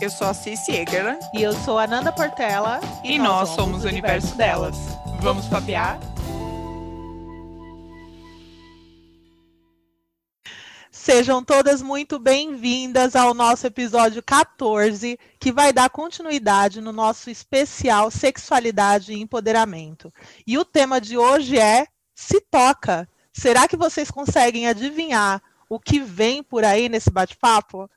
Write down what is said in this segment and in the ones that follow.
Eu sou a Cici Egerland. E eu sou a Nanda Portela. E, e nós, nós, somos o universo delas. delas. Vamos papear? Sejam todas muito bem-vindas ao nosso episódio 14, que vai dar continuidade no nosso especial Sexualidade e Empoderamento. E o tema de hoje é Se Toca. Será que vocês conseguem adivinhar o que vem por aí nesse bate-papo?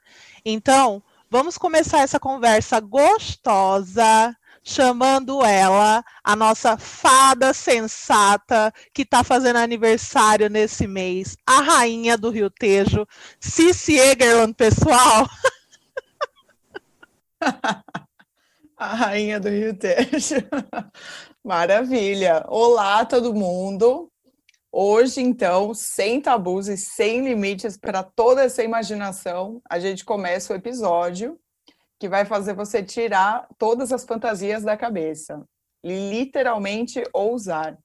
Então, vamos começar essa conversa gostosa, chamando ela, a nossa fada sensata, que está fazendo aniversário nesse mês, a rainha do Rio Tejo, Cici Egerland, pessoal. a rainha do Rio Tejo. Maravilha. Olá, todo mundo. Hoje, então, sem tabus e sem limites para toda essa imaginação, a gente começa o episódio que vai fazer você tirar todas as fantasias da cabeça, literalmente ousar.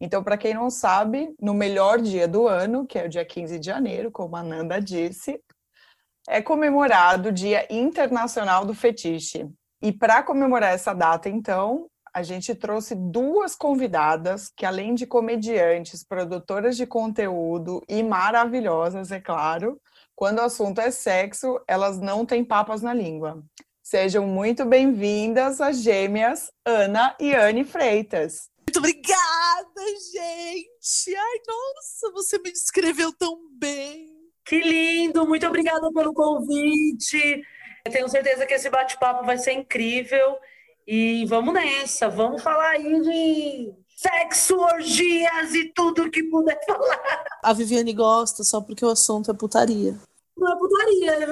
Então, para quem não sabe, no melhor dia do ano, que é o dia 15 de janeiro, como a Nanda disse, é comemorado o Dia Internacional do Fetiche. E para comemorar essa data, então, a gente trouxe duas convidadas que, além de comediantes, produtoras de conteúdo e maravilhosas, é claro, quando o assunto é sexo, elas não têm papas na língua. Sejam muito bem-vindas as gêmeas Ana e Anne Freitas. Muito obrigada, gente! Ai, nossa, você me descreveu tão bem. Que lindo! Muito obrigada pelo convite. Eu tenho certeza que esse bate-papo vai ser incrível. E vamos nessa, vamos falar aí de sexo, orgias e tudo que puder falar. A Viviane gosta só porque o assunto é putaria. Não é putaria,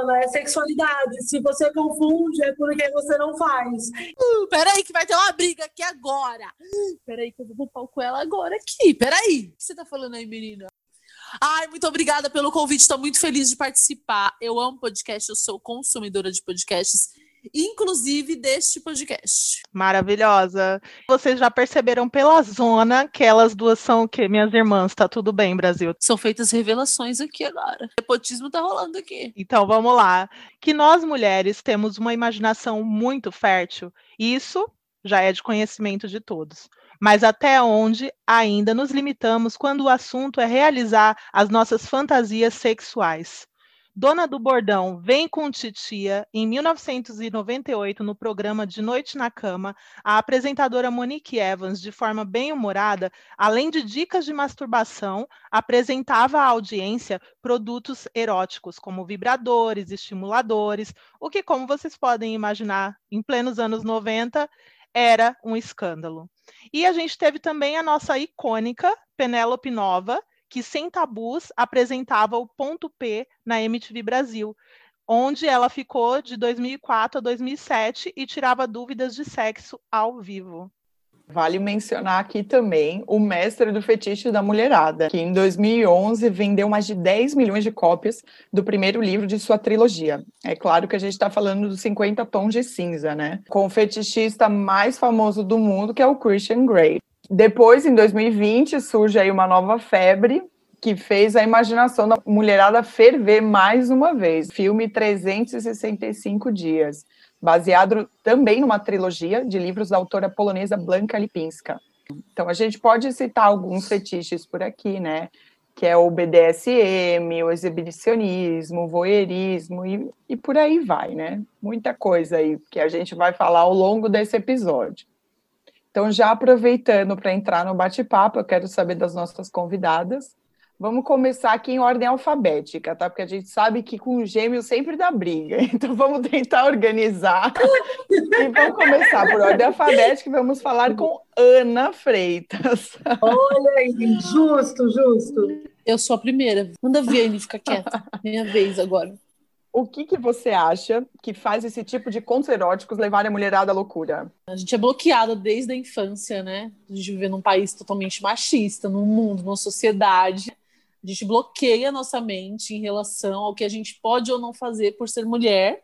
Ana, é sexualidade. Se você confunde, é porque você não faz. Uh, peraí, que vai ter uma briga aqui agora. Uh, peraí, que eu vou pau com ela agora aqui. Peraí. O que você tá falando aí, menina? Ai, muito obrigada pelo convite. Estou muito feliz de participar. Eu amo podcast, eu sou consumidora de podcasts inclusive deste podcast. Maravilhosa. Vocês já perceberam pela zona que elas duas são o quê? Minhas irmãs, tá tudo bem, Brasil? São feitas revelações aqui agora. O nepotismo tá rolando aqui. Então, vamos lá. Que nós mulheres temos uma imaginação muito fértil, isso já é de conhecimento de todos mas até onde ainda nos limitamos quando o assunto é realizar as nossas fantasias sexuais. Dona do Bordão vem com Titia, em 1998, no programa De Noite na Cama, a apresentadora Monique Evans, de forma bem humorada, além de dicas de masturbação, apresentava à audiência produtos eróticos, como vibradores, estimuladores, o que, como vocês podem imaginar, em plenos anos 90, era um escândalo. E a gente teve também a nossa icônica Penélope Nova, que Sem Tabus apresentava o Ponto P na MTV Brasil, onde ela ficou de 2004 a 2007 e tirava dúvidas de sexo ao vivo. Vale mencionar aqui também o mestre do fetiche da mulherada, que em 2011 vendeu mais de 10 milhões de cópias do primeiro livro de sua trilogia. É claro que a gente está falando dos 50 tons de cinza, né? Com o fetichista mais famoso do mundo, que é o Christian Grey. Depois, em 2020, surge aí uma nova febre que fez a imaginação da mulherada ferver mais uma vez. Filme 365 dias, baseado também numa trilogia de livros da autora polonesa Blanka Lipinska. Então a gente pode citar alguns fetiches por aqui, né? Que é o BDSM, o exibicionismo, o voyeurismo e, e por aí vai, né? Muita coisa aí que a gente vai falar ao longo desse episódio. Então, já aproveitando para entrar no bate-papo, eu quero saber das nossas convidadas. Vamos começar aqui em ordem alfabética, tá? Porque a gente sabe que com gêmeo sempre dá briga. Então vamos tentar organizar. e vamos começar por ordem alfabética e vamos falar com Ana Freitas. Olha aí, justo, justo. Eu sou a primeira. Manda ver, ele fica quieto. Minha vez agora. O que, que você acha que faz esse tipo de contos eróticos levar a mulherada à loucura? A gente é bloqueada desde a infância, né? A gente vive num país totalmente machista, num mundo, numa sociedade. A gente bloqueia a nossa mente em relação ao que a gente pode ou não fazer por ser mulher.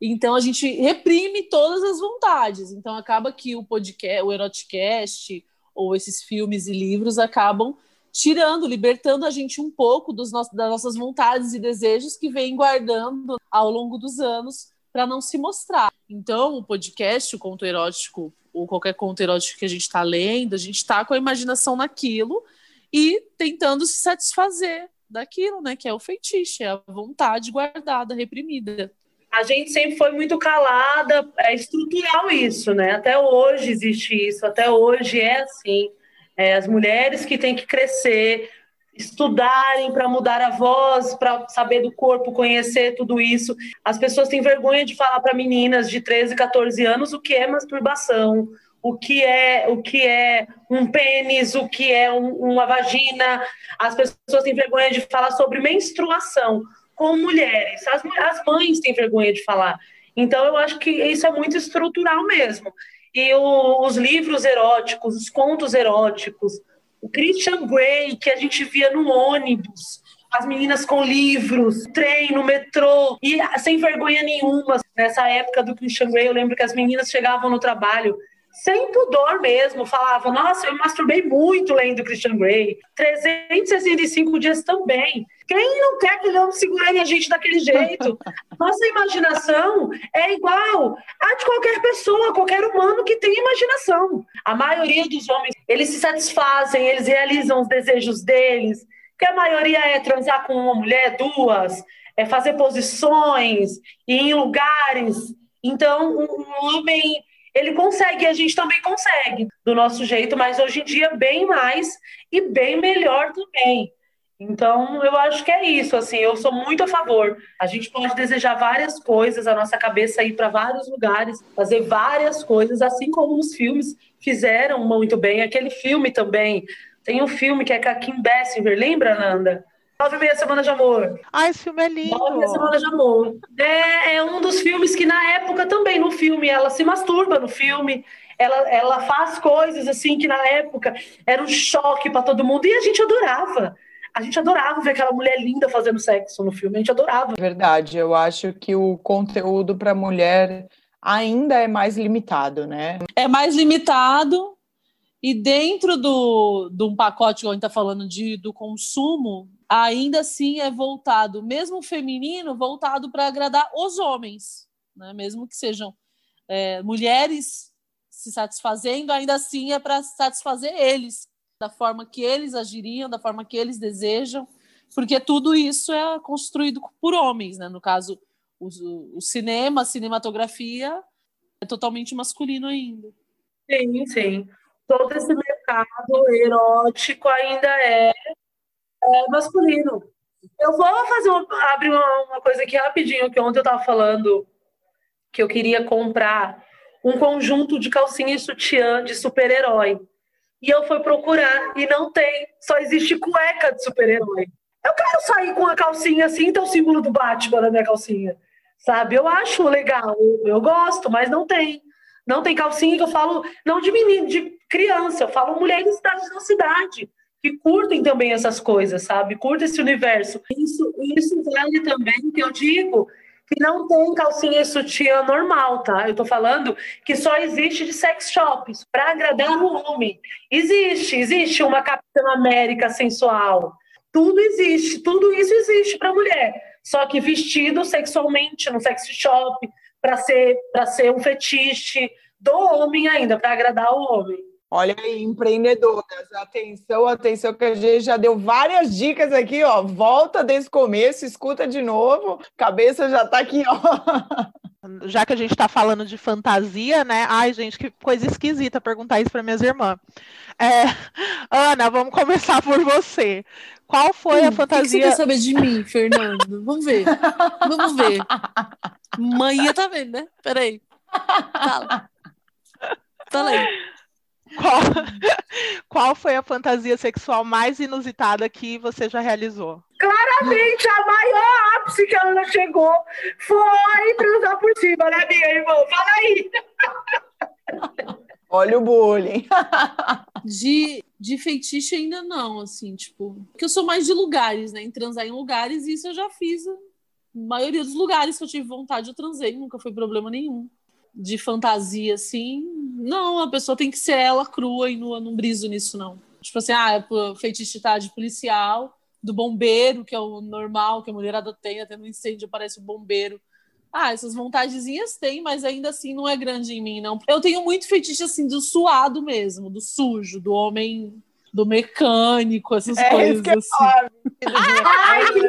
Então a gente reprime todas as vontades. Então acaba que o podcast, o eroticast ou esses filmes e livros acabam tirando, libertando a gente um pouco dos nossos, das nossas vontades e desejos que vem guardando ao longo dos anos para não se mostrar. Então, o podcast, o conto erótico, ou qualquer conto erótico que a gente está lendo, a gente está com a imaginação naquilo e tentando se satisfazer daquilo, né? Que é o feitiço, é a vontade guardada, reprimida. A gente sempre foi muito calada, é estrutural isso, né? Até hoje existe isso, até hoje é assim. É, as mulheres que têm que crescer, estudarem para mudar a voz, para saber do corpo, conhecer tudo isso. As pessoas têm vergonha de falar para meninas de 13, 14 anos o que é masturbação, o que é o que é um pênis, o que é um, uma vagina. As pessoas têm vergonha de falar sobre menstruação com mulheres. As, as mães têm vergonha de falar. Então eu acho que isso é muito estrutural mesmo. E o, os livros eróticos, os contos eróticos, o Christian Grey, que a gente via no ônibus, as meninas com livros, trem, no metrô, e sem vergonha nenhuma. Nessa época do Christian Grey, eu lembro que as meninas chegavam no trabalho sem pudor mesmo, falavam, nossa, eu masturbei muito lendo Christian Grey. 365 dias também. Quem não quer que homem segurando a gente daquele jeito? Nossa imaginação é igual a de qualquer pessoa, qualquer humano que tem imaginação. A maioria dos homens, eles se satisfazem, eles realizam os desejos deles, que a maioria é transar com uma mulher, duas, é fazer posições, ir em lugares. Então, um homem ele consegue, a gente também consegue, do nosso jeito, mas hoje em dia bem mais e bem melhor também. Então, eu acho que é isso, assim, eu sou muito a favor. A gente pode desejar várias coisas, a nossa cabeça ir para vários lugares, fazer várias coisas, assim como os filmes fizeram muito bem. Aquele filme também, tem um filme que é com a Kim Basinger, lembra, Nanda? Nove e meia Semana de Amor. Ah, esse filme é lindo. Nove e meia Semana de Amor. É, é um dos filmes que, na época, também, no filme, ela se masturba no filme. Ela, ela faz coisas, assim, que na época era um choque para todo mundo. E a gente adorava. A gente adorava ver aquela mulher linda fazendo sexo no filme. A gente adorava. Verdade. Eu acho que o conteúdo para mulher ainda é mais limitado, né? É mais limitado. E dentro do, de um pacote que a gente está falando de, do consumo, ainda assim é voltado, mesmo feminino, voltado para agradar os homens, né? mesmo que sejam é, mulheres se satisfazendo, ainda assim é para satisfazer eles, da forma que eles agiriam, da forma que eles desejam, porque tudo isso é construído por homens, né? no caso, o, o cinema, a cinematografia é totalmente masculino ainda. Sim, sim. Todo esse mercado erótico ainda é é, masculino. Eu vou fazer uma, abrir uma, uma, coisa aqui rapidinho, que ontem eu estava falando que eu queria comprar um conjunto de calcinha e sutiã de super-herói. E eu fui procurar e não tem, só existe cueca de super-herói. Eu quero sair com a calcinha assim, então o símbolo do Batman na minha calcinha. Sabe? Eu acho legal, eu, gosto, mas não tem. Não tem calcinha que eu falo, não de menino, de criança, eu falo mulheres da cidade que curtem também essas coisas, sabe? Curtem esse universo. Isso, isso vale também que eu digo que não tem calcinha e sutiã normal, tá? Eu tô falando que só existe de sex shops para agradar o homem. Existe, existe uma Capitã América sensual. Tudo existe, tudo isso existe para mulher. Só que vestido sexualmente no sex shop para ser para ser um fetiche do homem ainda, para agradar o homem. Olha aí, empreendedoras, atenção, atenção, que a gente já deu várias dicas aqui, ó. Volta desse começo, escuta de novo, cabeça já tá aqui, ó. Já que a gente está falando de fantasia, né? Ai, gente, que coisa esquisita perguntar isso para minhas irmãs. É... Ana, vamos começar por você. Qual foi hum, a fantasia? O que você quer saber de mim, Fernando? Vamos ver. Vamos ver. Mãe tá vendo, né? Peraí. Fala. Fala aí. Qual, qual foi a fantasia sexual mais inusitada que você já realizou? Claramente, a maior ápice que a Ana chegou foi transar por cima, né, minha irmã? Fala aí! Olha o bullying. De, de feitiço ainda não, assim, tipo. Porque eu sou mais de lugares, né? Em transar em lugares, e isso eu já fiz. A maioria dos lugares que eu tive vontade, eu transei, nunca foi problema nenhum de fantasia, assim. Não, a pessoa tem que ser ela crua e nua, não briso nisso, não. Tipo assim, ah, é feitiçidade policial, do bombeiro, que é o normal, que a mulherada tem, até no incêndio aparece o bombeiro. Ah, essas vontadezinhas tem, mas ainda assim não é grande em mim, não. Eu tenho muito fetiche, assim, do suado mesmo, do sujo, do homem, do mecânico, essas É coisas isso que eu assim. Ai, que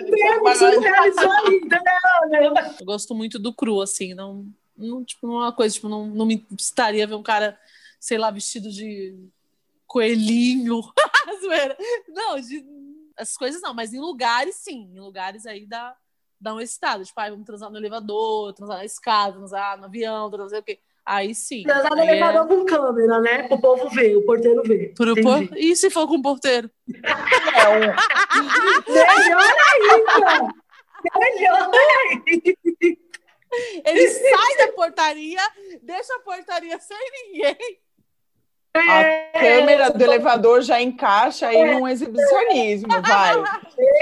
ainda, né? Eu gosto muito do cru, assim, não, não tipo, não é uma coisa, tipo, não, não me estaria ver um cara, sei lá, vestido de coelhinho. Não, de, essas coisas não, mas em lugares sim, em lugares aí dá, dá um estado, tipo, ai, vamos transar no elevador, transar na escada, transar no avião, transar o quê. Aí sim. Transar no é elevador com câmera, né? Pro povo ver, o porteiro ver. pro por... E se for com o porteiro? É um, Melhor ainda! Melhor ainda! Ele sai da portaria, deixa a portaria sem ninguém. a câmera do elevador já encaixa aí num exibicionismo, vai.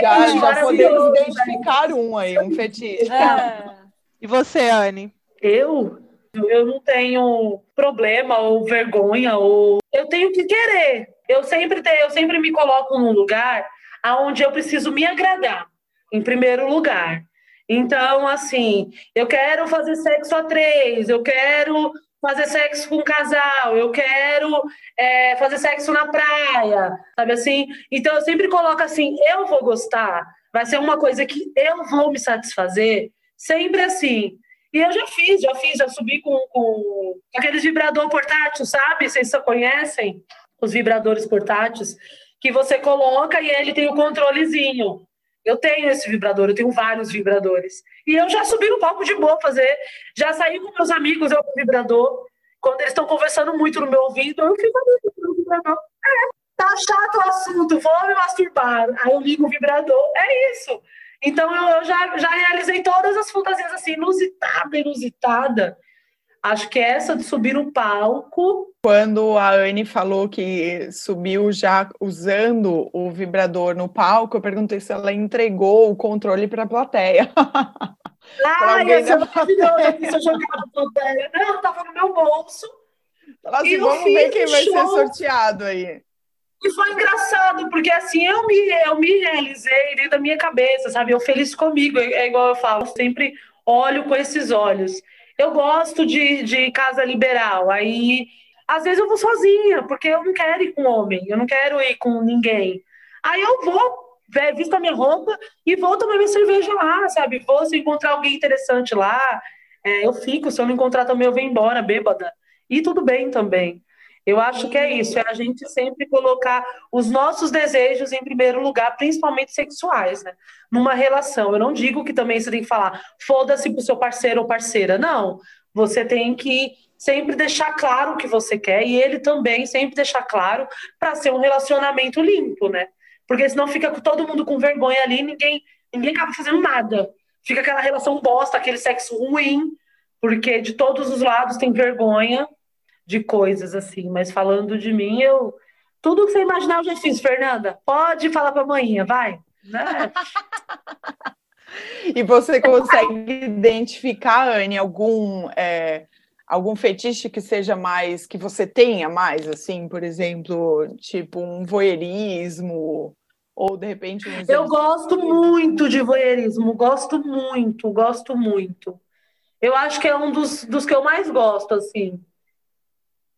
Já, já Maravilhoso, podemos identificar um aí, um fetiche. É. E você, Anne? Eu? Eu não tenho problema ou vergonha ou eu tenho que querer. Eu sempre tenho, eu sempre me coloco num lugar aonde eu preciso me agradar, em primeiro lugar. Então, assim, eu quero fazer sexo a três, eu quero fazer sexo com um casal, eu quero é, fazer sexo na praia, sabe assim? Então, eu sempre coloco assim, eu vou gostar, vai ser uma coisa que eu vou me satisfazer, sempre assim. E eu já fiz, já fiz, já subi com, com aqueles vibrador portátil, sabe? Vocês só conhecem os vibradores portáteis, que você coloca e ele tem o controlezinho. Eu tenho esse vibrador, eu tenho vários vibradores. E eu já subi no palco de boa fazer, já saí com meus amigos, eu com o vibrador. Quando eles estão conversando muito no meu ouvido, eu fico ali no vibrador. É, tá chato o assunto, vou me masturbar. Aí eu ligo o vibrador, é isso. Então eu, eu já, já realizei todas as fantasias assim, inusitada, inusitada. Acho que essa de subir no palco. Quando a Anne falou que subiu já usando o vibrador no palco, eu perguntei se ela entregou o controle para a plateia. Alguém essa é aqui, Se eu jogar na plateia. Não, tava no meu bolso. Ela assim, vamos ver quem vai ser sorteado aí. E foi engraçado, porque assim, eu me, eu me realizei dentro da minha cabeça, sabe? Eu feliz comigo, é, é igual eu falo, sempre olho com esses olhos. Eu gosto de, de casa liberal, aí às vezes eu vou sozinha, porque eu não quero ir com homem, eu não quero ir com ninguém. Aí eu vou, vé- visto a minha roupa e vou tomar minha cerveja lá, sabe? Vou se encontrar alguém interessante lá, é, eu fico, se eu não encontrar também eu venho embora, bêbada. E tudo bem também. Eu acho que é isso, é a gente sempre colocar os nossos desejos em primeiro lugar, principalmente sexuais, né? Numa relação. Eu não digo que também você tem que falar, foda-se pro seu parceiro ou parceira. Não. Você tem que sempre deixar claro o que você quer e ele também sempre deixar claro para ser um relacionamento limpo, né? Porque senão fica todo mundo com vergonha ali, ninguém, ninguém acaba fazendo nada. Fica aquela relação bosta, aquele sexo ruim, porque de todos os lados tem vergonha de coisas assim, mas falando de mim, eu tudo que você imaginar eu já fiz, Fernanda. Pode falar para amanhã, vai. Né? E você consegue identificar, Anne, algum, é, algum fetiche que seja mais, que você tenha mais, assim, por exemplo, tipo um voyeurismo, ou de repente um Eu gosto muito de voyeurismo, gosto muito, gosto muito. Eu acho que é um dos, dos que eu mais gosto, assim.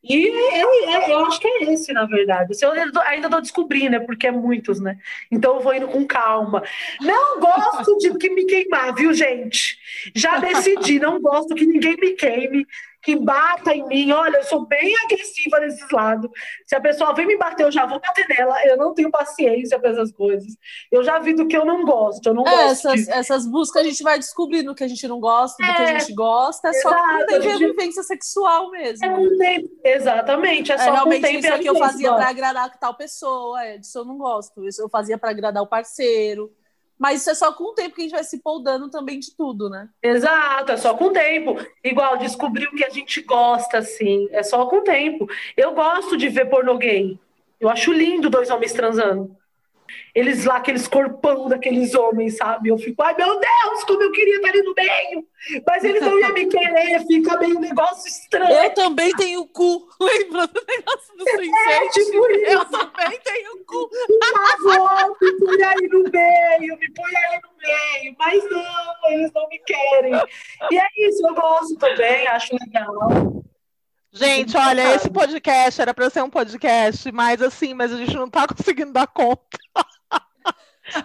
E é- é- eu acho que é esse, na verdade. Eu ainda estou descobrindo, né? Porque é muitos, né? Então eu vou indo com calma. Não gosto de que me queimar, viu, gente? Já decidi, não gosto que ninguém me queime, que bata em mim. Olha, eu sou bem agressiva nesses lados. Se a pessoa vem me bater, eu já vou bater nela. Eu não tenho paciência para essas coisas. Eu já vi do que eu não gosto. Eu não É, gosto essas, de... essas buscas a gente vai descobrindo o que a gente não gosta, do que É, a gente gosta, é só exato, com o tempo gente- vivência sexual mesmo. É um tempo. Exatamente, é É, só com realmente tempo isso e a aqui eu fazia para agradar tal pessoa, é, disso eu não gosto. Isso eu fazia para agradar o parceiro. Mas isso é só com o tempo que a gente vai se poldando também de tudo, né? Exato, é só com o tempo. Igual, descobrir o que a gente gosta, assim, é só com o tempo. Eu gosto de ver pornô gay. Eu acho lindo dois homens transando. Eles lá, aqueles corpão daqueles homens, sabe? Eu fico, ai meu Deus, como eu queria estar ali no meio. Mas eles não iam me querer, fica meio um negócio estranho. Eu também tenho cu. Lembra do negócio do É, Sense8? tipo isso. Eu também tenho cu. Por favor, me põe aí no meio, me põe aí no meio. Mas não, eles não me querem. E é isso, eu gosto também, acho legal. Gente, olha, esse podcast era para ser um podcast, mas assim, mas a gente não tá conseguindo dar conta.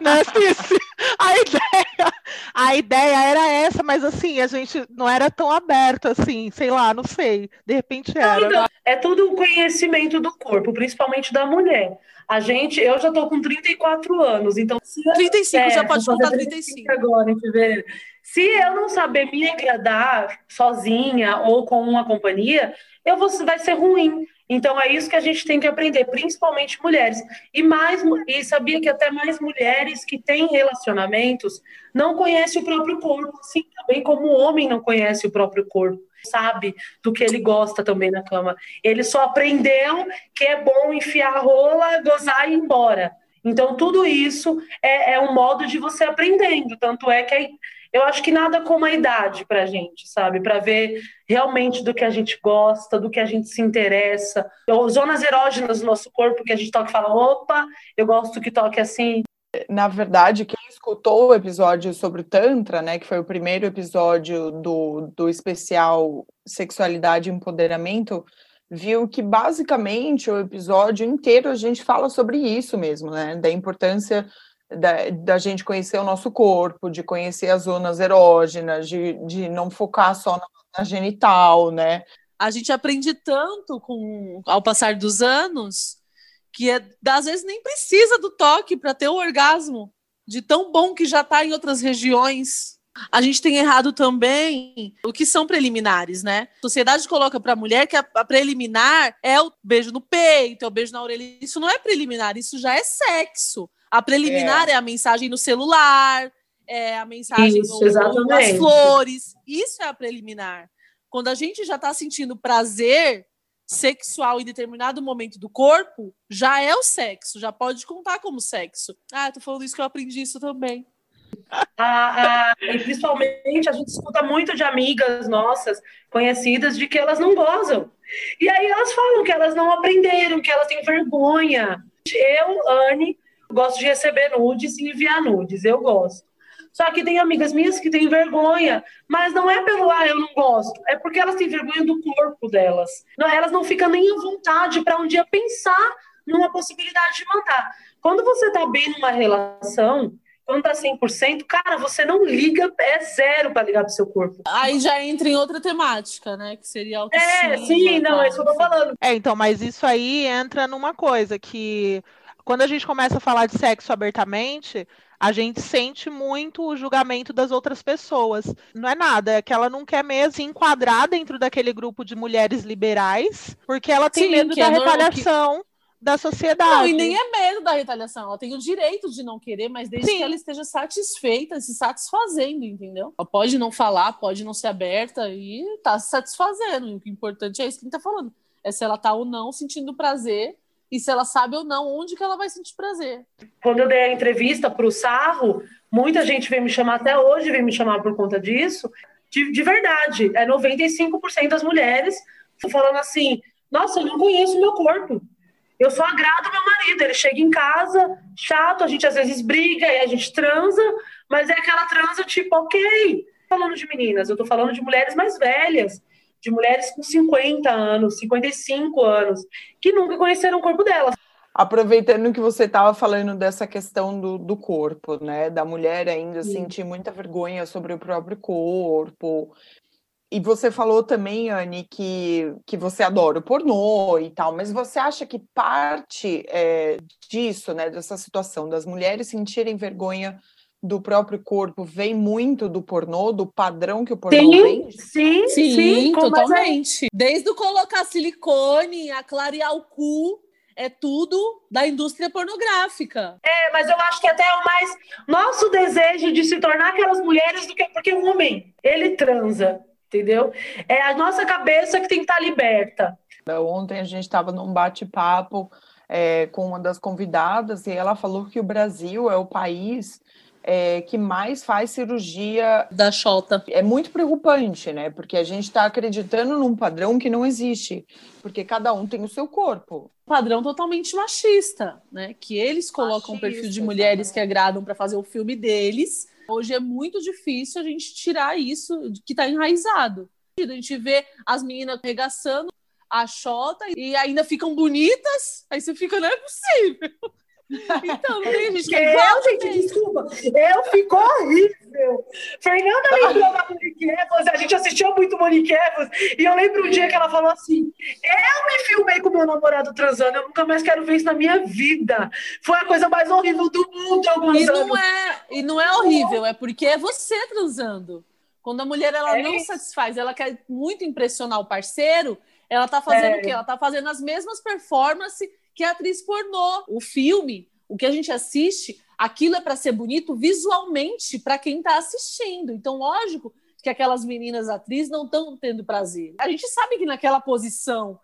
Né, Cici? A ideia, a ideia era essa, mas assim, a gente não era tão aberto assim, sei lá, não sei. De repente era. Então, é tudo o conhecimento do corpo, principalmente da mulher. A gente, eu já tô com 34 anos, então. se eu- 35, já é, pode vou fazer contar 35 35. agora, em fevereiro. Se eu não saber me agradar sozinha ou com uma companhia, eu vou, vai ser ruim. Então é isso que a gente tem que aprender, principalmente mulheres. E mais e sabia que até mais mulheres que têm relacionamentos não conhecem o próprio corpo, assim também como o homem não conhece o próprio corpo, sabe do que ele gosta também na cama. Ele só aprendeu que é bom enfiar a rola, gozar e ir embora. Então, tudo isso é, é um modo de você aprendendo. Tanto é que aí, eu acho que nada como a idade pra gente, sabe? Para ver realmente do que a gente gosta, do que a gente se interessa. Ou Zonas erógenas do nosso corpo que a gente toca e fala: opa, eu gosto que toque assim. Na verdade, quem escutou o episódio sobre o Tantra, né, que foi o primeiro episódio do, do especial Sexualidade e Empoderamento, viu que basicamente o episódio inteiro a gente fala sobre isso mesmo, né, da importância da, da gente conhecer o nosso corpo, de conhecer as zonas erógenas, de, de não focar só na, na genital, né, A gente aprende tanto com ao passar dos anos que é, às vezes nem precisa do toque para ter o orgasmo, de tão bom que já está em outras regiões. A gente tem errado também o que são preliminares, né? A sociedade coloca para a mulher que a preliminar é o beijo no peito, é o beijo na orelha. Isso não é preliminar, isso já é sexo. A preliminar é, a mensagem no celular, é a mensagem Isso, no, nas flores. Isso é a preliminar. Quando a gente já está sentindo prazer sexual em determinado momento do corpo, já é o sexo, já pode contar como sexo. Ah, tô falando isso que eu aprendi isso também. A- a- e principalmente a gente escuta muito de amigas nossas, conhecidas, de que elas não gozam. E aí elas falam que elas não aprenderam, que elas têm vergonha. Eu, Anne, gosto de receber nudes e enviar nudes, eu gosto. Só que tem amigas minhas que têm vergonha, mas não é pelo ah, eu não gosto, é porque elas têm vergonha do corpo delas. Não, elas não ficam nem à vontade para um dia pensar numa possibilidade de mandar. Quando você tá bem numa relação, quando tá 100%, cara, você não liga, é zero para ligar pro seu corpo. Aí já entra em outra temática, né? Que seria autoestima. É, sim, não, é isso que eu tô falando. É, então, mas isso aí entra numa coisa que quando a gente começa a falar de sexo abertamente, a gente sente muito o julgamento das outras pessoas. Não é nada, é que ela não quer mesmo se enquadrar dentro daquele grupo de mulheres liberais, porque ela tem Sim, medo que da é retaliação da sociedade. Não, e nem é medo da retaliação. Ela tem o direito de não querer, mas desde Sim. que ela esteja satisfeita, se satisfazendo, entendeu? Ela pode não falar, pode não ser aberta e tá se satisfazendo. O importante é isso que a gente tá falando. É se ela tá ou não sentindo prazer e se ela sabe ou não onde que ela vai sentir prazer. Quando eu dei a entrevista pro Sarro, muita gente veio me chamar, até hoje veio me chamar por conta disso. De, de verdade, é 95% das mulheres falando assim: nossa, eu não conheço o meu corpo. Eu só agrado meu marido. Ele chega em casa, chato, a gente às vezes briga e a gente transa, mas é aquela transa tipo, ok. Falando de meninas, eu tô falando de mulheres mais velhas, de mulheres com 50 anos, 55 anos, que nunca conheceram o corpo delas. Aproveitando que você estava falando dessa questão do, do corpo, né? Da mulher ainda Sim. sentir muita vergonha sobre o próprio corpo. E você falou também, Anne, que, que você adora o pornô e tal, mas você acha que parte é, disso, né, dessa situação das mulheres sentirem vergonha do próprio corpo, vem muito do pornô, do padrão que o pornô Sim, sim, sim, mas é- totalmente. Desde o colocar silicone, a clarear o cu, é tudo da indústria pornográfica. É, mas eu acho que até é o mais nosso desejo de se tornar aquelas mulheres do que porque o homem ele transa, entendeu? É a nossa cabeça que tem que estar liberta. Ontem a gente estava num bate-papo é, com uma das convidadas e ela falou que o Brasil é o país é, que mais faz cirurgia da chota. É muito preocupante, né? Porque a gente está acreditando num padrão que não existe, porque cada um tem o seu corpo. Padrão totalmente machista, né? Que eles colocam o perfil de mulheres que agradam para fazer o filme deles. Hoje é muito difícil a gente tirar isso que está enraizado. A gente vê as meninas arregaçando a chota e ainda ficam bonitas, aí você fica, não é possível. Então, tem gente que é eu, gente, desculpa, eu fico horrível. Fernanda lembrou da Monique Evans, a gente assistiu muito Monique Evans, e eu lembro um dia que ela falou assim: Eu me filmei com meu namorado transando, eu nunca mais quero ver isso na minha vida. Foi a coisa mais horrível do mundo alguns e não anos. É, e não é horrível, é porque é você transando. Quando a mulher ela é não satisfaz, ela quer muito impressionar o parceiro, ela tá fazendo é. o quê? Ela tá fazendo as mesmas performances que a atriz pornô. O filme, o que a gente assiste, aquilo é para ser bonito visualmente para quem está assistindo. Então, lógico que aquelas meninas atrizes não estão tendo prazer. A gente sabe que naquela posição,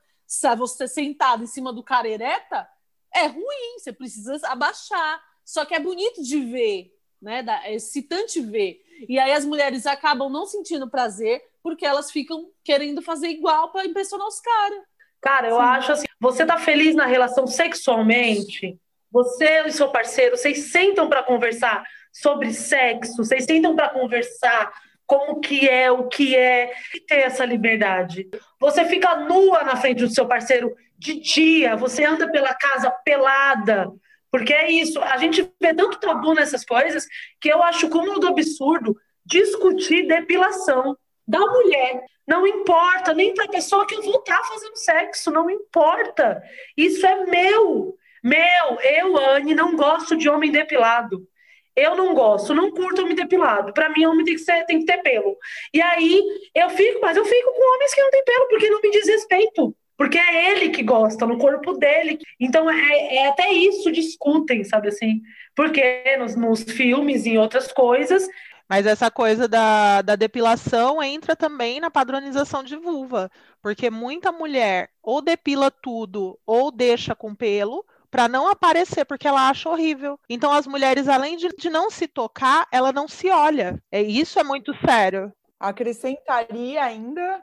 você sentado em cima do cara ereta, é ruim, você precisa abaixar. Só que é bonito de ver, né? É excitante ver. E aí as mulheres acabam não sentindo prazer porque elas ficam querendo fazer igual para impressionar os caras. Cara, eu Sim. acho assim, você tá feliz na relação sexualmente? Você e seu parceiro, vocês sentam para conversar sobre sexo, vocês sentam para conversar como que é, o que é, e ter essa liberdade. Você fica nua na frente do seu parceiro de dia, você anda pela casa pelada, porque é isso, a gente vê tanto tabu nessas coisas que eu acho como do absurdo discutir depilação da mulher. Não importa, nem para a pessoa que eu vou estar fazendo sexo, não importa. Isso é meu. Meu, eu, Anne, não gosto de homem depilado. Eu não gosto, não curto homem depilado. Para mim, homem tem que, ser, tem que ter pelo. E aí, eu fico, mas eu fico com homens que não têm pelo, porque não me diz respeito. Porque é ele que gosta, no corpo dele. Então, é, é até isso discutem, sabe assim? Porque nos, nos filmes e outras coisas, mas essa coisa da, da depilação entra também na padronização de vulva, porque muita mulher ou depila tudo ou deixa com pelo para não aparecer, porque ela acha horrível. Então as mulheres, além de, de não se tocar, ela não se olha. É isso é muito sério. Acrescentaria ainda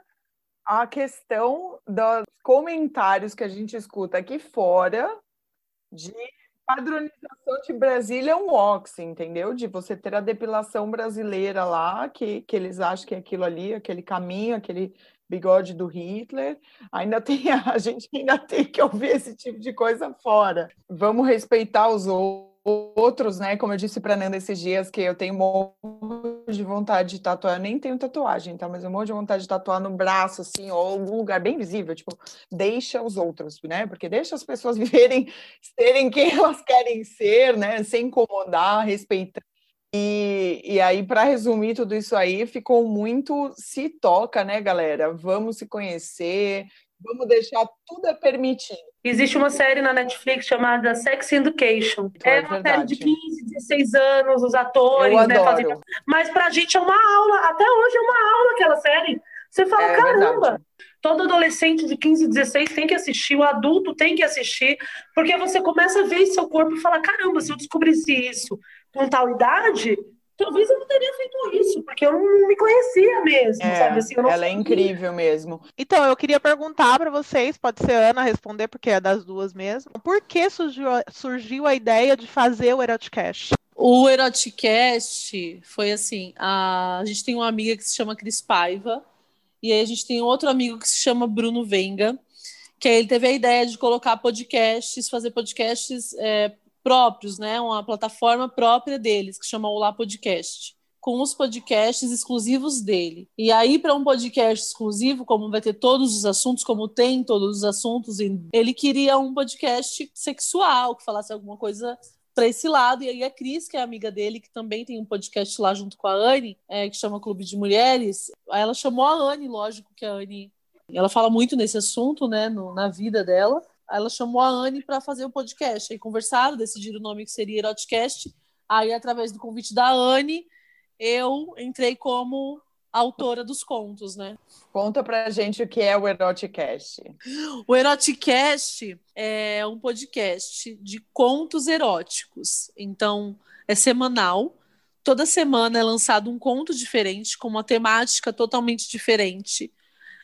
a questão dos comentários que a gente escuta aqui fora de padronização de Brasília é um ox, entendeu? De você ter a depilação brasileira lá, que, que eles acham que é aquilo ali, aquele caminho, aquele bigode do Hitler. Ainda tem a gente ainda tem que ouvir esse tipo de coisa fora. Vamos respeitar os outros, né? Como eu disse para Nanda esses dias que eu tenho um de vontade de tatuar, eu nem tenho tatuagem, tá? Mas eu monte de vontade de tatuar no braço, assim, ou algum lugar bem visível, tipo, deixa os outros, né? Porque deixa as pessoas viverem, serem quem elas querem ser, né? Sem incomodar, respeitando. E, e aí, para resumir tudo isso aí, ficou muito se toca, né, galera? Vamos se conhecer, vamos deixar tudo é permitido. Existe uma série na Netflix chamada Sex Education. É, é uma série de 15, 16 anos, os atores, né? Fazem... Mas pra gente é uma aula, até hoje é uma aula aquela série. Você fala, é, caramba, verdade. todo adolescente de 15, 16 tem que assistir, o adulto tem que assistir, porque você começa a ver seu corpo e fala, caramba, se eu descobrisse isso com tal idade, talvez eu não teria feito isso, porque eu não me conhecia mesmo, é, sabe? Assim, ela é incrível mesmo. Então, eu queria perguntar para vocês, pode ser Ana responder, porque é das duas mesmo. Por que surgiu, surgiu a ideia de fazer o Erotcast? O Erotcast foi assim: a, a gente tem uma amiga que se chama Cris Paiva, e aí a gente tem outro amigo que se chama Bruno Venga, que aí ele teve a ideia de colocar podcasts, fazer podcasts é, próprios, né? Uma plataforma própria deles, que chama Olá Podcast, com os podcasts exclusivos dele. E aí, para um podcast exclusivo, como vai ter todos os assuntos, como tem todos os assuntos, ele queria um podcast sexual, que falasse alguma coisa para esse lado. E aí a Cris, que é amiga dele, que também tem um podcast lá junto com a Anne, é, que chama Clube de Mulheres, ela chamou a Anne, lógico que a Anne ela fala muito nesse assunto, né, no, na vida dela ela chamou a Anne para fazer o podcast. Aí conversaram, decidiram o nome que seria Erotcast. Aí, através do convite da Anne, eu entrei como autora dos contos, né? Conta pra gente o que é o Eroticast. O Eroticast é um podcast de contos eróticos. Então, é semanal. Toda semana é lançado um conto diferente, com uma temática totalmente diferente,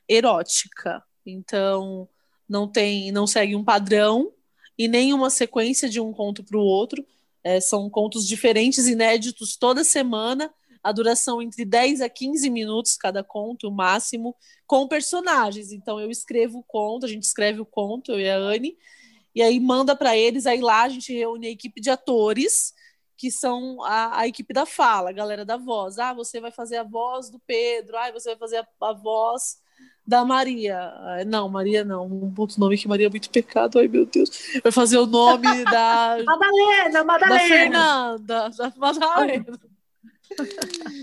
erótica. Então, não tem, não segue um padrão e nem uma sequência de um conto para o outro. É, são contos diferentes, inéditos toda semana a duração entre 10 a 15 minutos cada conto, o máximo, com personagens. Então eu escrevo o conto, a gente escreve o conto, eu e a Anne, e aí manda para eles, aí lá a gente reúne a equipe de atores, que são a, a, equipe da fala, a galera da voz. Ah, você vai fazer a voz do Pedro, ah, você vai fazer a, a voz da Maria. Não, Maria não. Um outro nome que Maria é muito pecado. Ai, meu Deus. Vai fazer o nome da. Madalena, Madalena. Da Fernanda, da Madalena.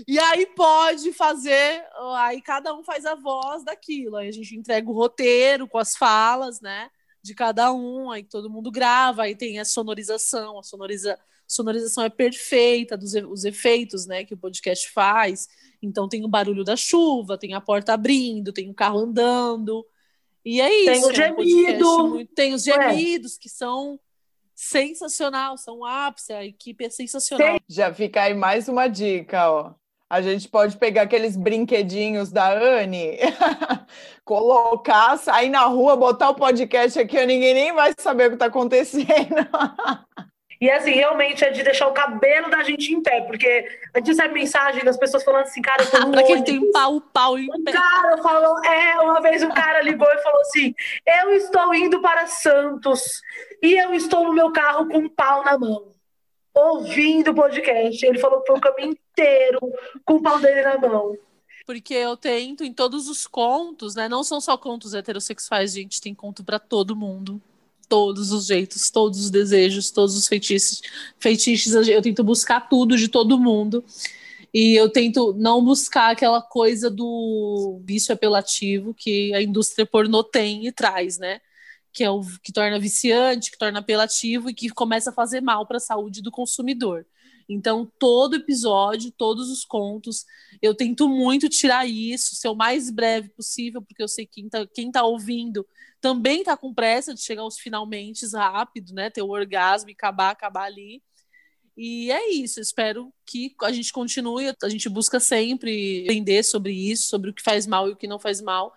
e aí pode fazer, aí cada um faz a voz daquilo. Aí a gente entrega o roteiro com as falas, né? De cada um, aí todo mundo grava, aí tem a sonorização, a sonoriza, sonorização é perfeita dos os efeitos, né, que o podcast faz. Então tem o barulho da chuva, tem a porta abrindo, tem o carro andando. E é isso. Tem o gemido. É um muito, tem os gemidos, que são sensacional, são ápice, a equipe é sensacional. Já fica aí mais uma dica, ó. A gente pode pegar aqueles brinquedinhos da Anne, colocar, sair na rua, botar o podcast aqui, ninguém nem vai saber o que está acontecendo. E assim, realmente é de deixar o cabelo da gente em pé, porque a gente recebe mensagem das pessoas falando assim, cara, eu tô no pra quem tem pau, pau em um pé. cara falou, é, uma vez um cara ligou e falou assim: eu estou indo para Santos e eu estou no meu carro com um pau na mão, ouvindo o podcast. Ele falou que foi o caminho inteiro com o pau dele na mão. Porque eu tento em todos os contos, né? Não são só contos heterossexuais, gente, tem conto para todo mundo todos os jeitos, todos os desejos, todos os feitiços, feitiços, eu tento buscar tudo de todo mundo. E eu tento não buscar aquela coisa do vício apelativo que a indústria pornô tem e traz, né? Que é o que torna viciante, que torna apelativo e que começa a fazer mal para a saúde do consumidor. Então, todo episódio, todos os contos, eu tento muito tirar isso, ser o mais breve possível, porque eu sei que quem está tá ouvindo também está com pressa de chegar aos finalmente rápido, né? Ter o orgasmo e acabar, acabar ali. E é isso, espero que a gente continue, a gente busca sempre aprender sobre isso, sobre o que faz mal e o que não faz mal.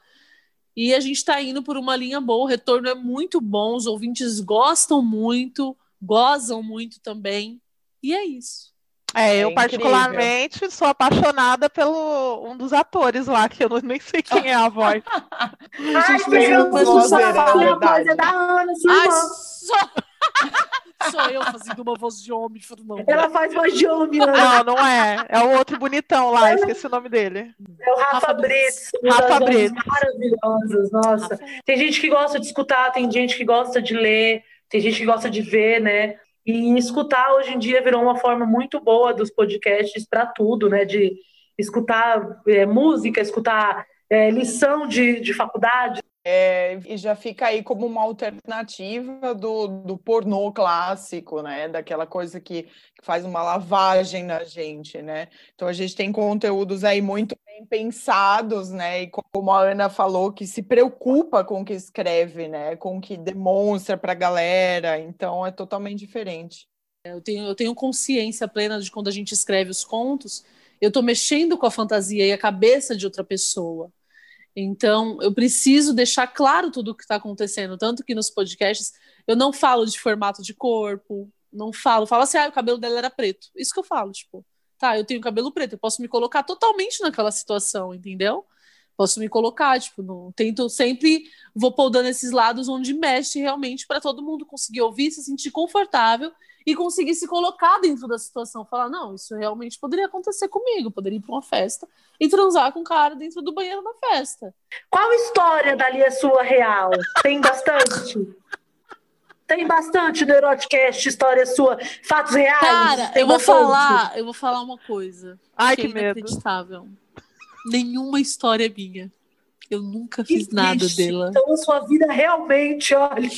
E a gente está indo por uma linha boa, o retorno é muito bom, os ouvintes gostam muito, gozam muito também. E é isso. É, eu é particularmente sou apaixonada pelo um dos atores lá, que eu não, nem sei quem é a voz. Ai, meu Deus, só a voz é da Ana, sua Ai, só... Sou eu fazendo uma voz de homem, Fernando. Ela faz voz de homem, Ana. Não, não é. É o outro bonitão lá, esqueci o nome dele. É o Rafa, Rafa Brits. Rafa Brits. Maravilhosas, nossa. Rafa. Tem gente que gosta de escutar, tem gente que gosta de ler, tem gente que gosta de ver, né? E escutar hoje em dia virou uma forma muito boa dos podcasts para tudo, né? De escutar é, música, escutar é, lição de, de faculdade. É, e já fica aí como uma alternativa do, do pornô clássico, né? Daquela coisa que, que faz uma lavagem na gente, né? Então a gente tem conteúdos aí muito bem pensados, né? E como a Ana falou, que se preocupa com o que escreve, né? Com o que demonstra para a galera. Então é totalmente diferente. Eu tenho, eu tenho consciência plena de quando a gente escreve os contos, eu estou mexendo com a fantasia e a cabeça de outra pessoa. Então, eu preciso deixar claro tudo o que está acontecendo, tanto que nos podcasts eu não falo de formato de corpo, não falo, falo assim, ah, o cabelo dela era preto. Isso que eu falo, tipo, tá, eu tenho cabelo preto, eu posso me colocar totalmente naquela situação, entendeu? Posso me colocar, tipo, não, tento sempre vou podando esses lados onde mexe realmente para todo mundo conseguir ouvir, se sentir confortável e conseguir se colocar dentro da situação, falar, não, isso realmente poderia acontecer comigo, poderia ir para uma festa e transar com o cara dentro do banheiro da festa. Qual história dali é sua real? Tem bastante? Tem bastante no Eroticast, história sua, fatos reais? Cara, eu vou falar, eu vou falar uma coisa. Ai, que, que é inacreditável. Nenhuma história é minha. Eu nunca fiz que nada dela. Então a sua vida realmente, olha.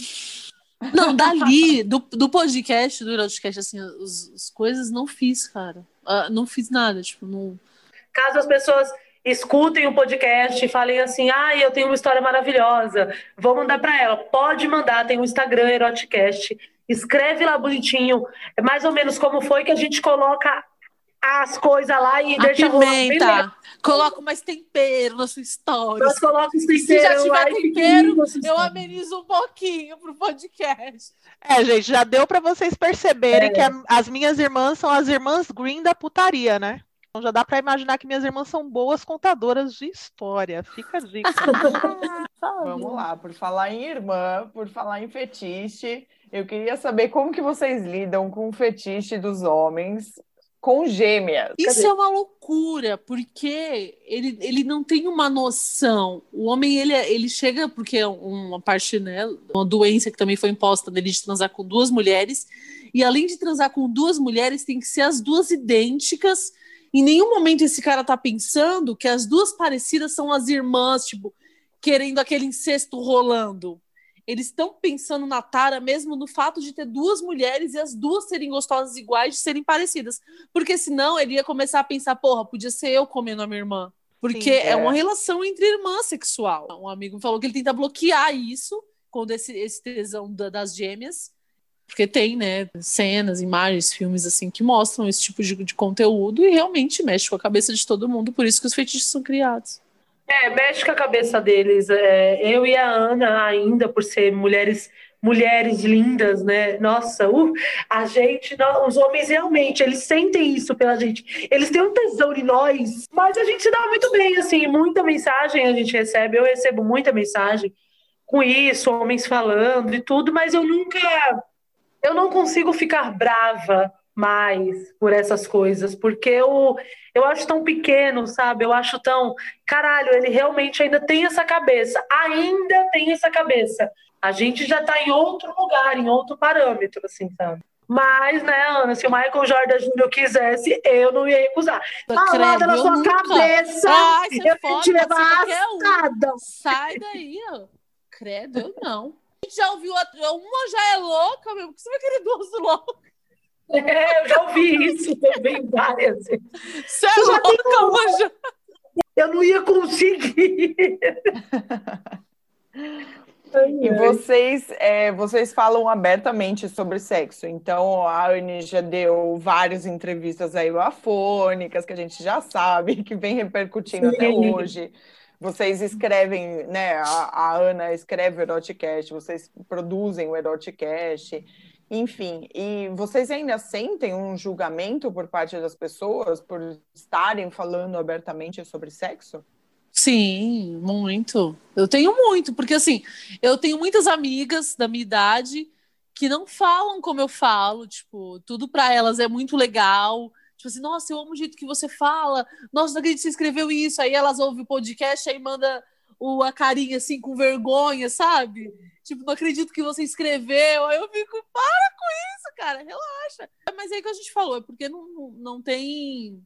Não, dali, do, do podcast, do podcast, assim, as, as coisas não fiz, cara. Uh, não fiz nada, tipo, não. Caso as pessoas escutem o podcast e falem assim: ah, eu tenho uma história maravilhosa, vou mandar para ela. Pode mandar, tem o um Instagram Eroticast. Escreve lá bonitinho, é mais ou menos como foi que a gente coloca as coisas lá e A deixa pimenta. Coloca mais tempero na sua história. Nós colocamos os Se já temperos tiver lá tempero, eu amenizo um pouquinho pro podcast. É, gente, já deu pra vocês perceberem que a- as minhas irmãs são as irmãs Green da putaria, né? Então já dá pra imaginar que minhas irmãs são boas contadoras de história. Fica a dica. Vamos lá, por falar em irmã, por falar em fetiche, eu queria saber como que vocês lidam com o fetiche dos homens com gêmeas. Isso é uma loucura, porque ele, ele não tem uma noção. O homem, ele, é- ele chega, porque é uma parte, né, uma doença que também foi imposta dele de transar com duas mulheres, e além de transar com duas mulheres, tem que ser as duas idênticas. Em nenhum momento esse cara tá pensando que as duas parecidas são as irmãs, tipo, querendo aquele incesto rolando. Eles estão pensando na tara mesmo no fato de ter duas mulheres e as duas serem gostosas iguais, de serem parecidas. Porque senão ele ia começar a pensar, porra, podia ser eu comendo a minha irmã. Porque Sim, é. é. uma relação entre irmã sexual. Um amigo me falou que ele tenta bloquear isso, quando esse, esse tesão da- das gêmeas. Porque tem, né, cenas, imagens, filmes assim que mostram esse tipo de, de conteúdo e realmente mexe com a cabeça de todo mundo, por isso que os fetiches são criados. É, mexe com a cabeça deles. É, eu e a Ana, ainda por ser mulheres mulheres lindas, né? Nossa, uh, a gente, nó- os homens realmente, eles sentem isso pela gente. Eles têm um tesão em nós, mas a gente se dá muito bem, assim, muita mensagem a gente recebe. Eu recebo muita mensagem com isso, homens falando e tudo, mas eu nunca, eu não consigo ficar brava mais por essas coisas, porque eu, eu acho tão pequeno, sabe? Eu acho tão caralho, ele realmente ainda tem essa cabeça, ainda tem essa cabeça. A gente já tá em outro lugar, em outro parâmetro, assim, sabe? Mas, né, Ana, se o Michael Jordan Jr. quisesse, eu não ia recusar. Malada na eu sua nunca. cabeça! Ai, você eu ia foda, te levar um. assada! Sai daí, ó. Credo, eu não. A gente já ouviu, a- uma já é louca, meu. Por que você vai querer duas loucas? É, eu já ouvi isso também várias vezes. Você é louca, uma já. Eu não ia conseguir. E vocês, é, vocês falam abertamente sobre sexo. Então, a Anne já deu várias entrevistas aí afônicas, que a gente já sabe, que vem repercutindo até Sim. hoje. Vocês escrevem, né? A, a Ana escreve o Eroticast, vocês produzem o Eroticast, enfim. E vocês ainda sentem um julgamento por parte das pessoas por estarem falando abertamente sobre sexo? Sim, muito. Eu tenho muito, porque assim, eu tenho muitas amigas da minha idade que não falam como eu falo, tipo, tudo pra elas é muito legal. Tipo assim, nossa, eu amo o jeito que você fala. Nossa, não acredito que você escreveu isso. Aí elas ouvem o podcast, aí manda o, a carinha assim com vergonha, sabe? Tipo, não acredito que você escreveu. Aí eu fico, para com isso, cara, relaxa. Mas é aí que a gente falou, é porque não, não, não tem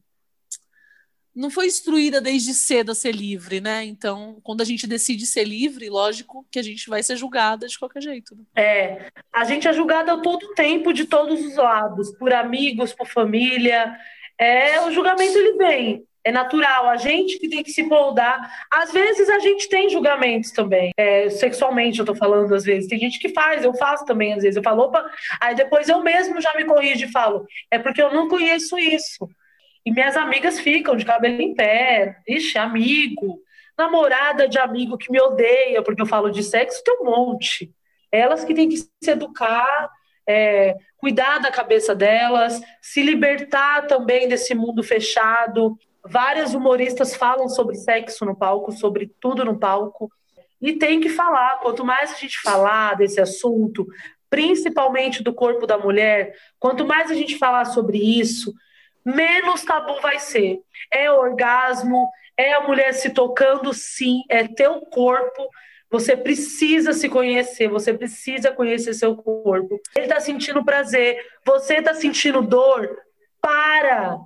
não foi instruída desde cedo a ser livre, né? Então, quando a gente decide ser livre, lógico que a gente vai ser julgada de qualquer jeito. né? É, a gente é julgada todo tempo, de todos os lados, por amigos, por família. É, o julgamento ele vem, é natural. A gente que tem que se moldar. Às vezes a gente tem julgamentos também, é, sexualmente eu tô falando às vezes. Tem gente que faz, eu faço também às vezes. Eu falo, opa, aí depois eu mesmo já me corrijo e falo, é porque eu não conheço isso. E minhas amigas ficam de cabelo em pé, ixi, amigo, namorada de amigo que me odeia porque eu falo de sexo, tem um monte. Elas que têm que se educar, é, cuidar da cabeça delas, se libertar também desse mundo fechado. Várias humoristas falam sobre sexo no palco, sobre tudo no palco. E tem que falar. Quanto mais a gente falar desse assunto, principalmente do corpo da mulher, quanto mais a gente falar sobre isso, menos tabu vai ser. É orgasmo, é a mulher se tocando, sim, é teu corpo. Você precisa se conhecer, você precisa conhecer seu corpo. Ele está sentindo prazer, você está sentindo dor, para!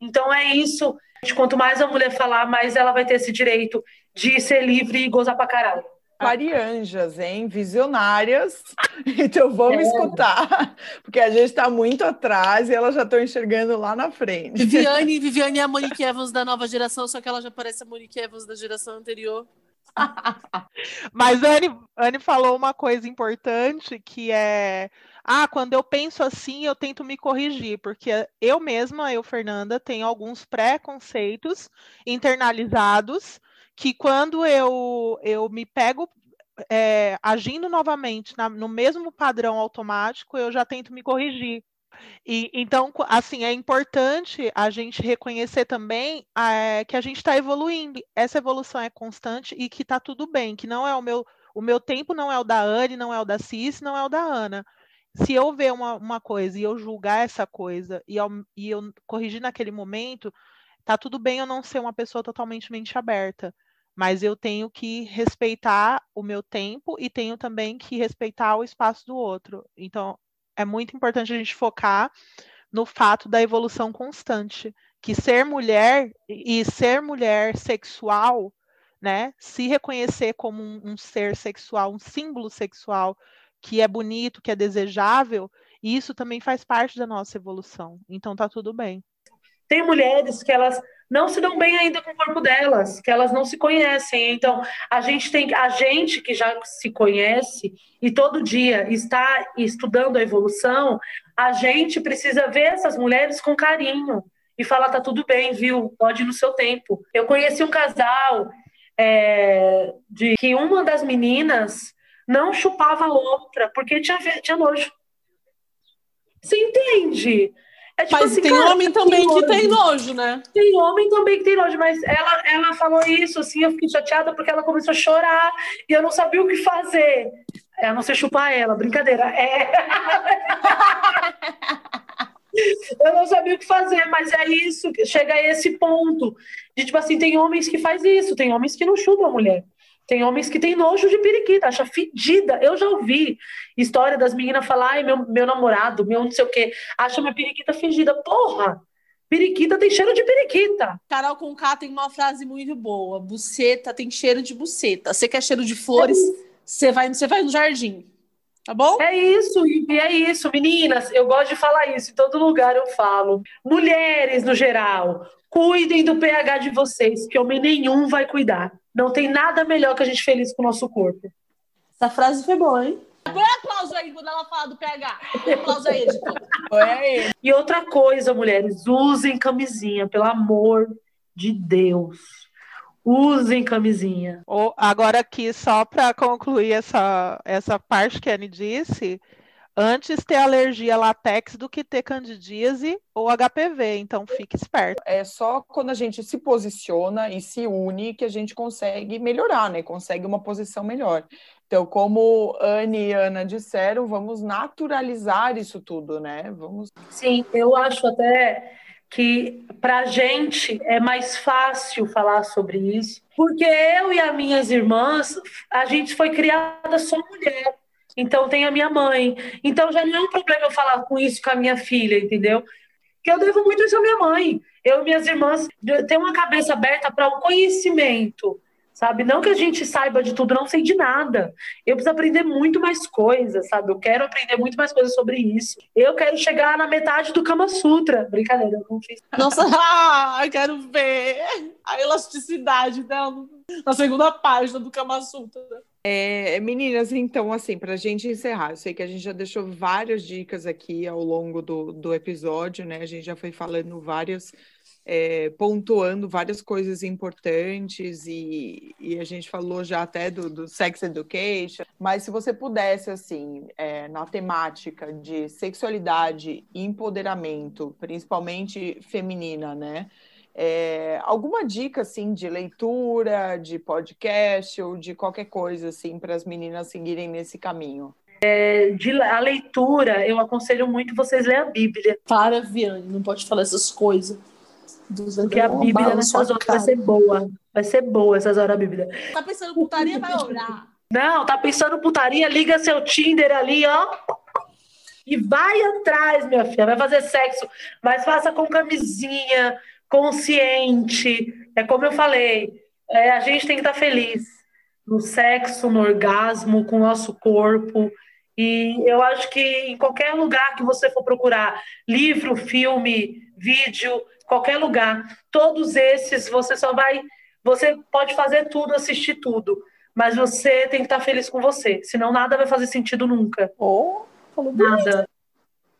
Então é isso. Quanto mais a mulher falar, mais ela vai ter esse direito de ser livre e gozar pra caralho. Aquarianjas, hein? Visionárias. Então vamos é. escutar, porque a gente está muito atrás e elas já estão enxergando lá na frente. Viviane, Viviane é a Monique Evans da nova geração, só que ela já parece a Monique Evans da geração anterior. Mas Anne, Anne falou uma coisa importante que é ah, quando eu penso assim, eu tento me corrigir, porque eu mesma, eu, Fernanda, tenho alguns preconceitos internalizados que quando eu, eu me pego é, agindo novamente na, no mesmo padrão automático, eu já tento me corrigir. E, então, assim, é importante a gente reconhecer também é, que a gente está evoluindo. Essa evolução é constante e que está tudo bem, que não é o meu, o meu tempo não é o da Anne, não é o da Cis, não é o da Ana. Se eu ver uma, uma coisa e eu julgar essa coisa e, eu, e eu corrigir naquele momento, tá tudo bem eu não ser uma pessoa totalmente mente aberta mas eu tenho que respeitar o meu tempo e tenho também que respeitar o espaço do outro. Então, é muito importante a gente focar no fato da evolução constante, que ser mulher e ser mulher sexual, né, se reconhecer como um, um ser sexual, um símbolo sexual que é bonito, que é desejável, isso também faz parte da nossa evolução. Então tá tudo bem. Tem mulheres que elas não se dão bem ainda com o corpo delas, que elas não se conhecem. Então, a gente tem a gente que já se conhece e todo dia está estudando a evolução, a gente precisa ver essas mulheres com carinho e falar tá tudo bem, viu? Pode ir no seu tempo. Eu conheci um casal é, de que uma das meninas não chupava a outra porque tinha, tinha nojo. Você entende? É tipo mas assim, tem cara, homem também que tem nojo, né? Tem homem também que tem nojo, mas ela, ela falou isso, assim, eu fiquei chateada porque ela começou a chorar e eu não sabia o que fazer. É, a não ser chupar ela, brincadeira. É. eu não sabia o que fazer, mas é isso, chega a esse ponto. De tipo assim, tem homens que faz isso, tem homens que não chupam a mulher. Tem homens que têm nojo de periquita, acha fedida. Eu já ouvi história das meninas falar, ai, meu, meu namorado, meu não sei o quê, acha minha periquita fedida. Porra! Periquita tem cheiro de periquita. Carol Conká tem uma frase muito boa. Buceta tem cheiro de buceta. Você quer cheiro de flores, você vai, você vai no jardim. Tá bom? É isso, e é isso, meninas. Eu gosto de falar isso, em todo lugar eu falo. Mulheres, no geral, cuidem do pH de vocês, que homem nenhum vai cuidar. Não tem nada melhor que a gente feliz com o nosso corpo. Essa frase foi boa, hein? Põe aplauso aí quando ela fala do pH. Põe aplauso aí, editor. E outra coisa, mulheres, usem camisinha, pelo amor de Deus. Usem camisinha. Agora aqui, só para concluir essa, essa parte que a Anne disse, antes ter alergia a látex do que ter candidíase ou HPV, então fique esperto. É só quando a gente se posiciona e se une que a gente consegue melhorar, né? Consegue uma posição melhor. Então, como Anne e Ana disseram, vamos naturalizar isso tudo, né? Vamos. Sim, eu acho até que para a gente é mais fácil falar sobre isso, porque eu e as minhas irmãs, a gente foi criada só mulher. Então tem a minha mãe. Então já não é um problema eu falar com isso com a minha filha, entendeu? Que eu devo muito isso à minha mãe. Eu e minhas irmãs têm uma cabeça aberta para o conhecimento sabe? Não que a gente saiba de tudo, não sei de nada. Eu preciso aprender muito mais coisas, sabe? Eu quero aprender muito mais coisas sobre isso. Eu quero chegar na metade do Kama Sutra. Brincadeira, eu não fiz. Nossa, ah, eu quero ver a elasticidade dela na segunda página do Kama Sutra. É, meninas, então, assim, para a gente encerrar, eu sei que a gente já deixou várias dicas aqui ao longo do, do episódio, né? A gente já foi falando várias é, pontuando várias coisas importantes e, e, a gente falou já até do, do sex education, mas se você pudesse, assim, é, na temática de sexualidade e empoderamento, principalmente feminina, né? É, alguma dica assim de leitura, de podcast ou de qualquer coisa assim para as meninas seguirem nesse caminho? É, de, a leitura, eu aconselho muito vocês lerem a Bíblia. Para, Viane, não pode falar essas coisas. Porque a Bíblia nessas horas vai ser boa. Vai ser boa essas horas a Bíblia. Tá pensando putaria, vai orar. Não, tá pensando putaria, liga seu Tinder ali, ó. E vai atrás, minha filha. Vai fazer sexo, mas faça com camisinha, consciente. É como eu falei, é, a gente tem que estar tá feliz. no sexo, no orgasmo, com o nosso corpo. E eu acho que em qualquer lugar que você for procurar, livro, filme, vídeo, qualquer lugar, todos esses você só vai. Você pode fazer tudo, assistir tudo, mas você tem que estar feliz com você, senão nada vai fazer sentido nunca. Oh, Nada.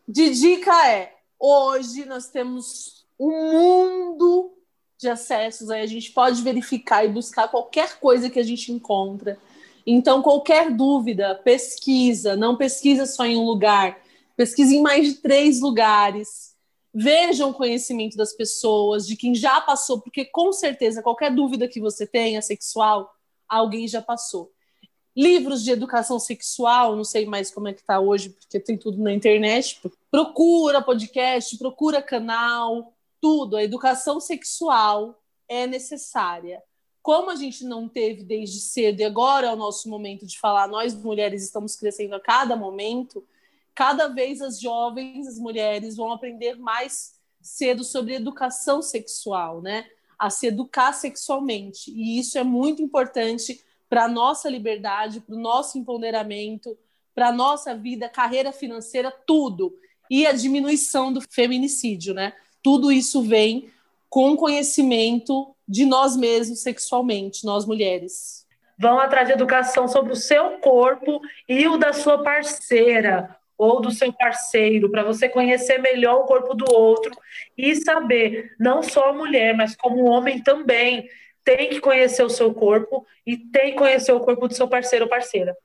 De dica é: hoje nós temos um mundo de acessos, aí a gente pode verificar e buscar qualquer coisa que a gente encontra. Então, qualquer dúvida, pesquisa, não pesquisa só em um lugar, pesquisa em mais de três lugares. Vejam o conhecimento das pessoas, de quem já passou, porque com certeza qualquer dúvida que você tenha sexual, alguém já passou. Livros de educação sexual, não sei mais como é que está hoje, porque tem tudo na internet. Procura podcast, procura canal, tudo. A educação sexual é necessária. Como a gente não teve desde cedo e agora é o nosso momento de falar, nós mulheres estamos crescendo a cada momento, cada vez as jovens, as mulheres vão aprender mais cedo sobre educação sexual, né? A se educar sexualmente. E isso é muito importante para a nossa liberdade, para o nosso empoderamento, para a nossa vida, carreira financeira, tudo. E a diminuição do feminicídio, né? Tudo isso vem com conhecimento de nós mesmos sexualmente, nós mulheres. Vão atrás de educação sobre o seu corpo e o da sua parceira ou do seu parceiro, para você conhecer melhor o corpo do outro e saber, não só a mulher, mas como homem também tem que conhecer o seu corpo e tem que conhecer o corpo do seu parceiro ou parceira.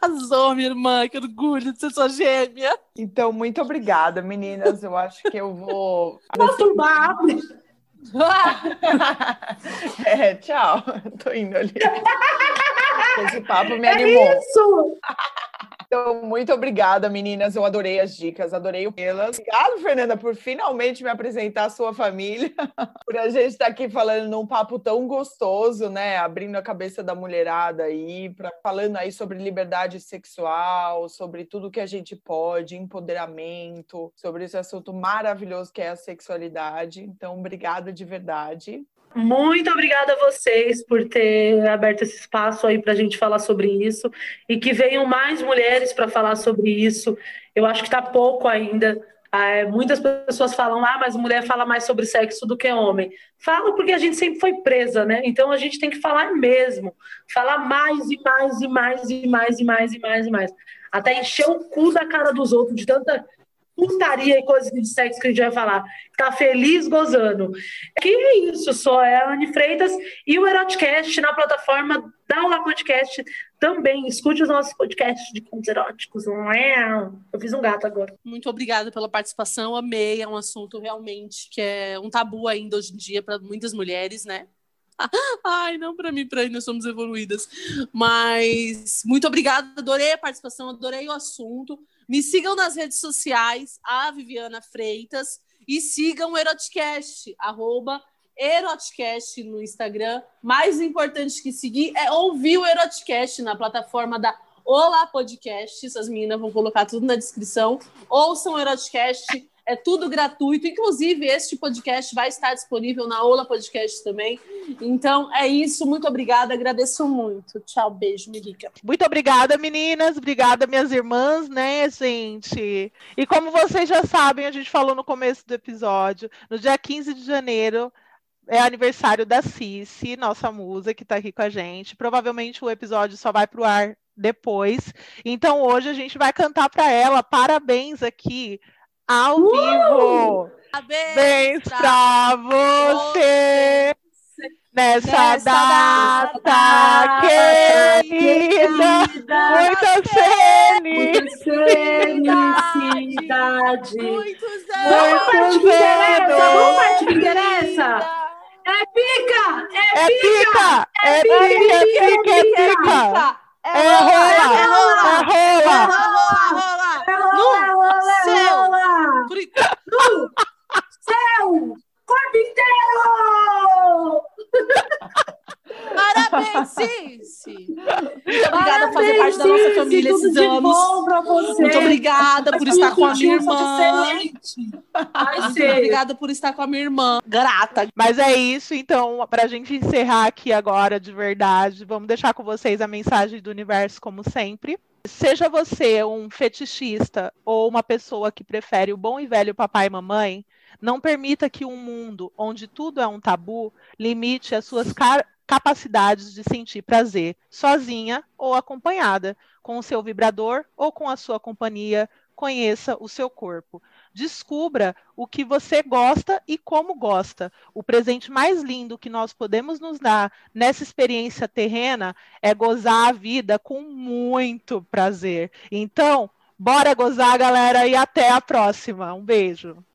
Arrasou, minha irmã, que orgulho de ser sua gêmea. Então, muito obrigada, meninas. Eu acho que eu vou. Masturbar! é, tchau. Tô indo ali. Esse papo me É animou. isso! Então, muito obrigada, meninas. Eu adorei as dicas, adorei o pelas. Obrigado, Fernanda, por finalmente me apresentar a sua família. por a gente estar aqui falando num papo tão gostoso, né? Abrindo a cabeça da mulherada aí, pra, falando aí sobre liberdade sexual, sobre tudo que a gente pode, empoderamento, sobre esse assunto maravilhoso que é a sexualidade. Então, obrigada de verdade. Muito obrigada a vocês por ter aberto esse espaço aí para a gente falar sobre isso e que venham mais mulheres para falar sobre isso. Eu acho que está pouco ainda. É, muitas pessoas falam, ah, mas mulher fala mais sobre sexo do que homem. Fala porque a gente sempre foi presa, né? Então a gente tem que falar mesmo. Falar mais e mais e mais e mais e mais e mais e mais. Até encher o cu da cara dos outros de tanta putaria e coisas de sexo que a gente vai falar. Tá feliz gozando. Que é isso, só é Anne Freitas e o Erotcast na plataforma da Olá Podcast também. Escute os nossos podcasts de contos eróticos. Eu fiz um gato agora. Muito obrigada pela participação, amei. É um assunto realmente que é um tabu ainda hoje em dia para muitas mulheres, né? Ai, não para mim, para nós somos evoluídas. Mas muito obrigada, adorei a participação, adorei o assunto. Me sigam nas redes sociais, a Viviana Freitas, e sigam o Erotcast, arroba Erotcast no Instagram. Mais importante que seguir é ouvir o Erotcast na plataforma da Olá Podcasts. As meninas vão colocar tudo na descrição. Ouçam o Erotcast, é tudo gratuito. Inclusive, este podcast vai estar disponível na Ola Podcast também. Então, é isso. Muito obrigada. Agradeço muito. Tchau, beijo, Mirica. Muito obrigada, meninas. Obrigada, minhas irmãs, né, gente? E como vocês já sabem, a gente falou no começo do episódio, no dia 15 de janeiro é aniversário da Cici, nossa musa, que está aqui com a gente. Provavelmente o episódio só vai para o ar depois. Então hoje a gente vai cantar para ela. Parabéns aqui ao uh! vivo. Parabéns para você. Nessa, Nessa data, data querida, muitas felicidade. Muitos anos. Vamos parte que interessa. É pica! É, é pica! É pica! É pica! É pica! É rola! É rola! É rola! rola! É rola! É rola! Céu! Céu! Corpo inteiro! Parabéns, Cici! Muito obrigada por fazer parte da nossa família esses anos. Muito obrigada por estar com a minha irmã. Muito obrigada por estar com a minha irmã. Grata. Mas é isso, então, para a gente encerrar aqui agora de verdade, vamos deixar com vocês a mensagem do universo, como sempre. Seja você um fetichista ou uma pessoa que prefere o bom e velho papai e mamãe, não permita que um mundo onde tudo é um tabu limite as suas capacidades de sentir prazer, sozinha ou acompanhada, com o seu vibrador ou com a sua companhia. Conheça o seu corpo. Descubra o que você gosta e como gosta. O presente mais lindo que nós podemos nos dar nessa experiência terrena é gozar a vida com muito prazer. Então, bora gozar, galera, e até a próxima. Um beijo.